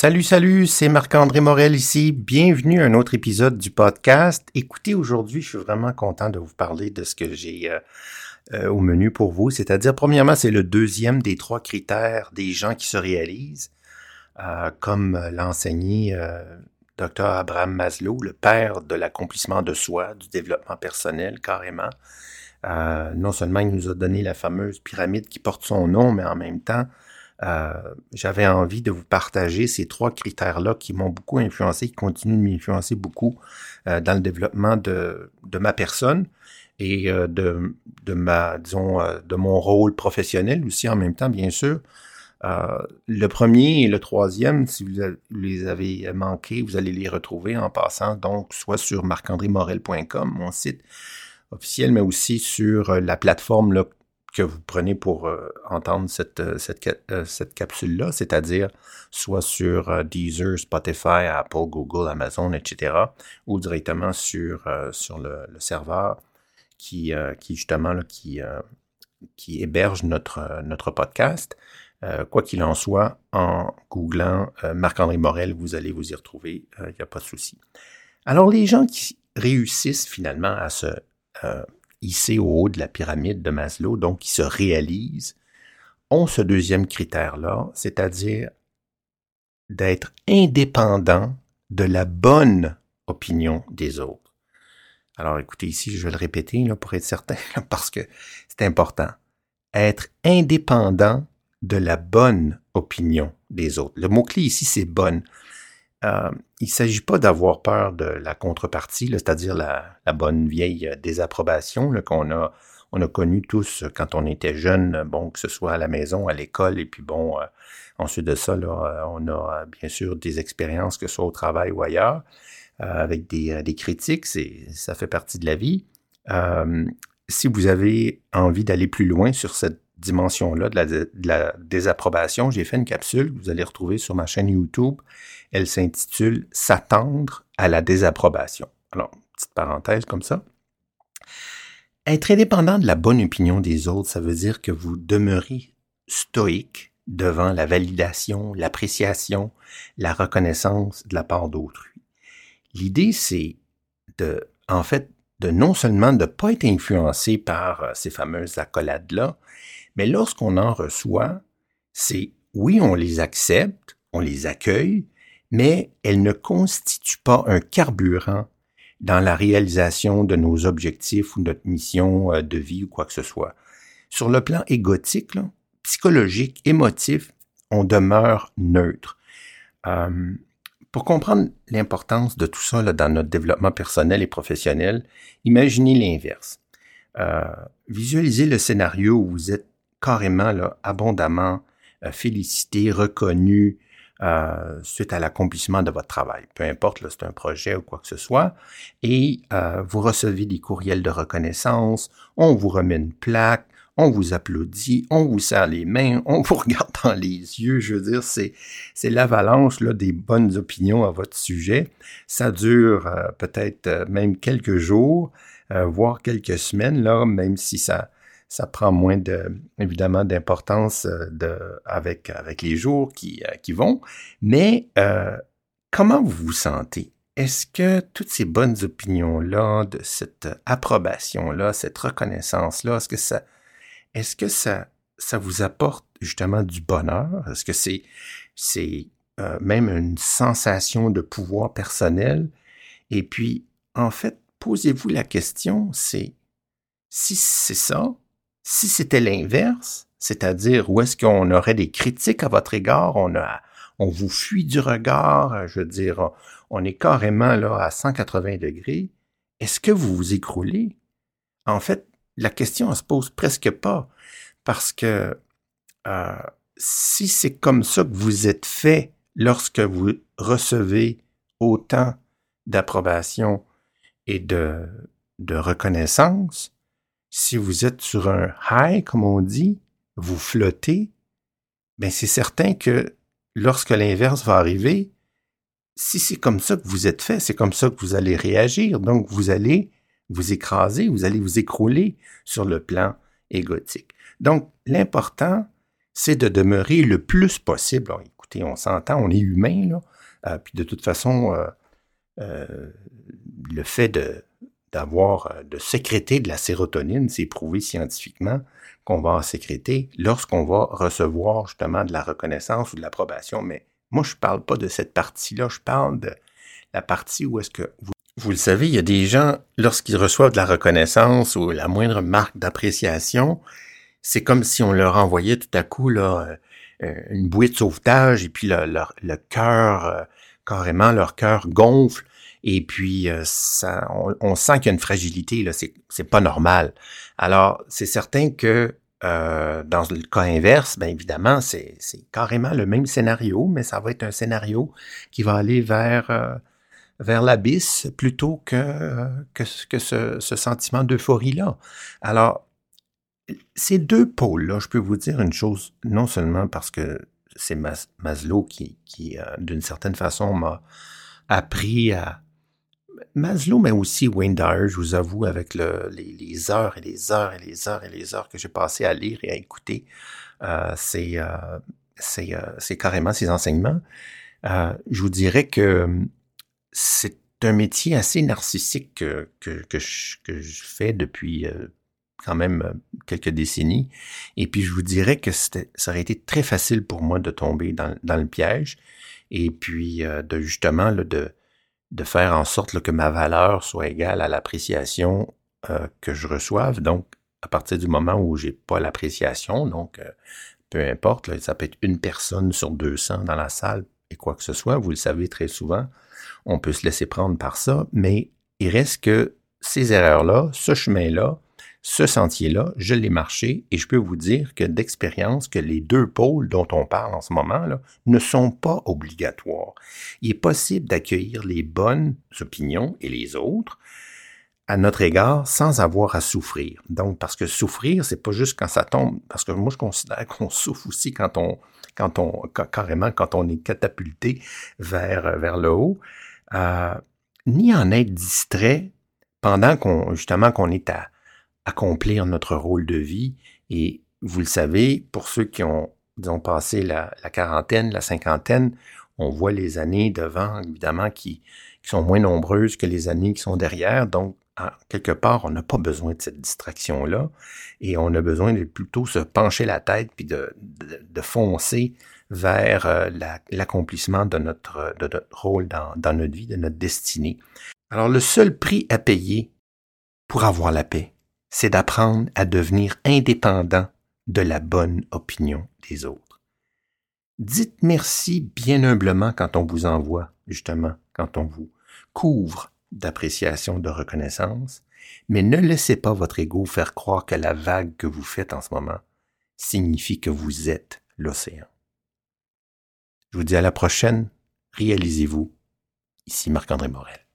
Salut, salut, c'est Marc-André Morel ici. Bienvenue à un autre épisode du podcast. Écoutez, aujourd'hui, je suis vraiment content de vous parler de ce que j'ai euh, euh, au menu pour vous. C'est-à-dire, premièrement, c'est le deuxième des trois critères des gens qui se réalisent, euh, comme l'a enseigné Dr. Abraham Maslow, le père de l'accomplissement de soi, du développement personnel, carrément. non seulement il nous a donné la fameuse pyramide qui porte son nom, mais en même temps, euh, j'avais envie de vous partager ces trois critères-là qui m'ont beaucoup influencé, qui continuent de m'influencer beaucoup euh, dans le développement de, de ma personne et euh, de, de ma, disons, de mon rôle professionnel aussi en même temps, bien sûr. le premier et le troisième, si vous les avez manqués, vous allez les retrouver en passant donc soit sur marc-andré-morel.com, mon site officiel, mais aussi sur la plateforme que vous prenez pour euh, entendre cette, euh, cette, euh, cette capsule-là, c'est-à-dire soit sur Deezer, Spotify, Apple, Google, Amazon, etc., ou directement sur, sur le, serveur qui, qui justement là, qui, qui héberge notre, notre podcast. quoi qu'il en soit, en googlant Marc-André Morel, vous allez vous y retrouver, il n'y a pas de souci. Alors, les gens qui réussissent finalement à se hissés au haut de la pyramide de Maslow, donc qui se réalisent, ont ce deuxième critère-là, c'est-à-dire d'être indépendant de la bonne opinion des autres. Alors écoutez, ici, je vais le répéter pour être certain, parce que c'est important. Être indépendant de la bonne opinion des autres. Le mot-clé ici, c'est bonne. Euh, il ne s'agit pas d'avoir peur de la contrepartie, c'est-à-dire la, bonne vieille désapprobation qu'on a, on a connu tous quand on était jeune, bon, que ce soit à la maison, à l'école, et puis bon, euh, ensuite de ça, on a bien sûr des expériences, que ce soit au travail ou ailleurs, euh, avec des, des critiques, ça fait partie de la vie. si vous avez envie d'aller plus loin sur cette dimension-là de la, désapprobation, j'ai fait une capsule que vous allez retrouver sur ma chaîne YouTube. Elle s'intitule S'attendre à la désapprobation. Alors, petite parenthèse comme ça. Être indépendant de la bonne opinion des autres, ça veut dire que vous demeurez stoïque devant la validation, l'appréciation, la reconnaissance de la part d'autrui. L'idée, c'est de, en fait, de non seulement de ne pas être influencé par euh, ces fameuses accolades-là, mais lorsqu'on en reçoit, c'est oui, on les accepte, on les accueille, mais elles ne constituent pas un carburant dans la réalisation de nos objectifs ou notre mission euh, de vie ou quoi que ce soit. Sur le plan égotique, psychologique, émotif, on demeure neutre. Euh, pour comprendre l'importance de tout ça dans notre développement personnel et professionnel, imaginez l'inverse. Euh, visualisez le scénario où vous êtes carrément là, abondamment euh, félicité, reconnu euh, suite à l'accomplissement de votre travail. Peu importe, c'est un projet ou quoi que ce soit. Et euh, vous recevez des courriels de reconnaissance, on vous remet une plaque, on vous applaudit, on vous serre les mains, on vous regarde dans les yeux. Je veux dire, c'est, c'est l'avalanche là, des bonnes opinions à votre sujet. Ça dure peut-être même quelques jours, voire quelques semaines, là, même si ça, ça prend moins de, évidemment d'importance euh, de, avec, avec les jours qui, euh, qui vont. Mais euh, comment vous vous sentez? Est-ce que toutes ces bonnes opinions-là, de cette approbation-là, cette reconnaissance-là, est-ce que ça, est-ce que ça, ça vous apporte justement du bonheur? Est-ce que c'est, c'est même une sensation de pouvoir personnel? Et puis, en fait, posez-vous la question, c'est si c'est ça, si c'était l'inverse, c'est-à-dire où est-ce qu'on aurait des critiques à votre égard, on a, on vous fuit du regard, je veux dire, on est carrément là à 180 degrés, est-ce que vous vous écroulez? En fait, la question ne se pose presque pas parce que euh, si c'est comme ça que vous êtes fait lorsque vous recevez autant d'approbation et de, de reconnaissance, si vous êtes sur un high, comme on dit, vous flottez, ben c'est certain que lorsque l'inverse va arriver, si c'est comme ça que vous êtes fait, c'est comme ça que vous allez réagir. Donc, vous allez vous écraser, vous allez vous écrouler sur le plan égotique. Donc, l'important, c'est de demeurer le plus possible. écoutez, on s'entend, on est humain, là. Euh, puis de toute façon, le fait de d'avoir, de sécréter de la sérotonine, c'est prouvé scientifiquement qu'on va en sécréter lorsqu'on va recevoir justement de la reconnaissance ou de l'approbation. Mais moi, je parle pas de cette partie-là, je parle de la partie où est-ce que vous vous le savez, il y a des gens, lorsqu'ils reçoivent de la reconnaissance ou la moindre marque d'appréciation, c'est comme si on leur envoyait tout à coup là, euh, une bouée de sauvetage et puis le, le, cœur, euh, carrément, leur cœur gonfle et puis euh, on, sent qu'il y a une fragilité, là, c'est, c'est pas normal. Alors, c'est certain que dans le cas inverse, bien évidemment, c'est, c'est carrément le même scénario, mais ça va être un scénario qui va aller vers vers l'abysse plutôt que, que, que ce, ce sentiment d'euphorie-là. Alors, ces deux pôles-là, je peux vous dire une chose, non seulement parce que c'est Maslow qui, qui euh, d'une certaine façon, m'a appris à... Maslow, mais aussi Wayne Dyer, je vous avoue, avec le, les, heures et les heures et les heures et les heures que j'ai passé à lire et à écouter, euh, c'est euh, c'est carrément ses enseignements. Euh, je vous dirais que c'est un métier assez narcissique que, que, que, je, fais depuis euh, quand même euh, quelques décennies. Et puis je vous dirais que ça aurait été très facile pour moi de tomber dans, dans le piège et puis euh, de justement là, de, de faire en sorte que ma valeur soit égale à l'appréciation que je reçoive. Donc, à partir du moment où j'ai pas l'appréciation, donc peu importe, ça peut être une personne sur 200 dans la salle et quoi que ce soit, vous le savez très souvent, on peut se laisser prendre par ça, mais il reste que ces erreurs-là, ce chemin-là, ce sentier-là, je l'ai marché et je peux vous dire que d'expérience que les deux pôles dont on parle en ce moment là, ne sont pas obligatoires. Il est possible d'accueillir les bonnes opinions et les autres à notre égard sans avoir à souffrir. Donc parce que souffrir, c'est pas juste quand ça tombe parce que moi je considère qu'on souffre aussi quand on quand on carrément quand on est catapulté vers vers le haut euh, ni en être distrait pendant qu'on justement qu'on est à accomplir notre rôle de vie. Et vous le savez, pour ceux qui ont passé la, quarantaine, la cinquantaine, on voit les années devant évidemment qui, qui sont moins nombreuses que les années qui sont derrière. Donc quelque part, on n'a pas besoin de cette distraction-là et on a besoin de plutôt se pencher la tête puis de, de, de foncer vers euh, l'accomplissement de, notre, de notre rôle dans, dans notre vie, de notre destinée. Alors le seul prix à payer pour avoir la paix, c'est d'apprendre à devenir indépendant de la bonne opinion des autres. Dites merci bien humblement quand on vous envoie, justement, quand on vous couvre d'appréciation, de reconnaissance, mais ne laissez pas votre ego faire croire que la vague que vous faites en ce moment signifie que vous êtes l'océan. Je vous dis à la prochaine. Réalisez-vous. Ici Marc-André Morel.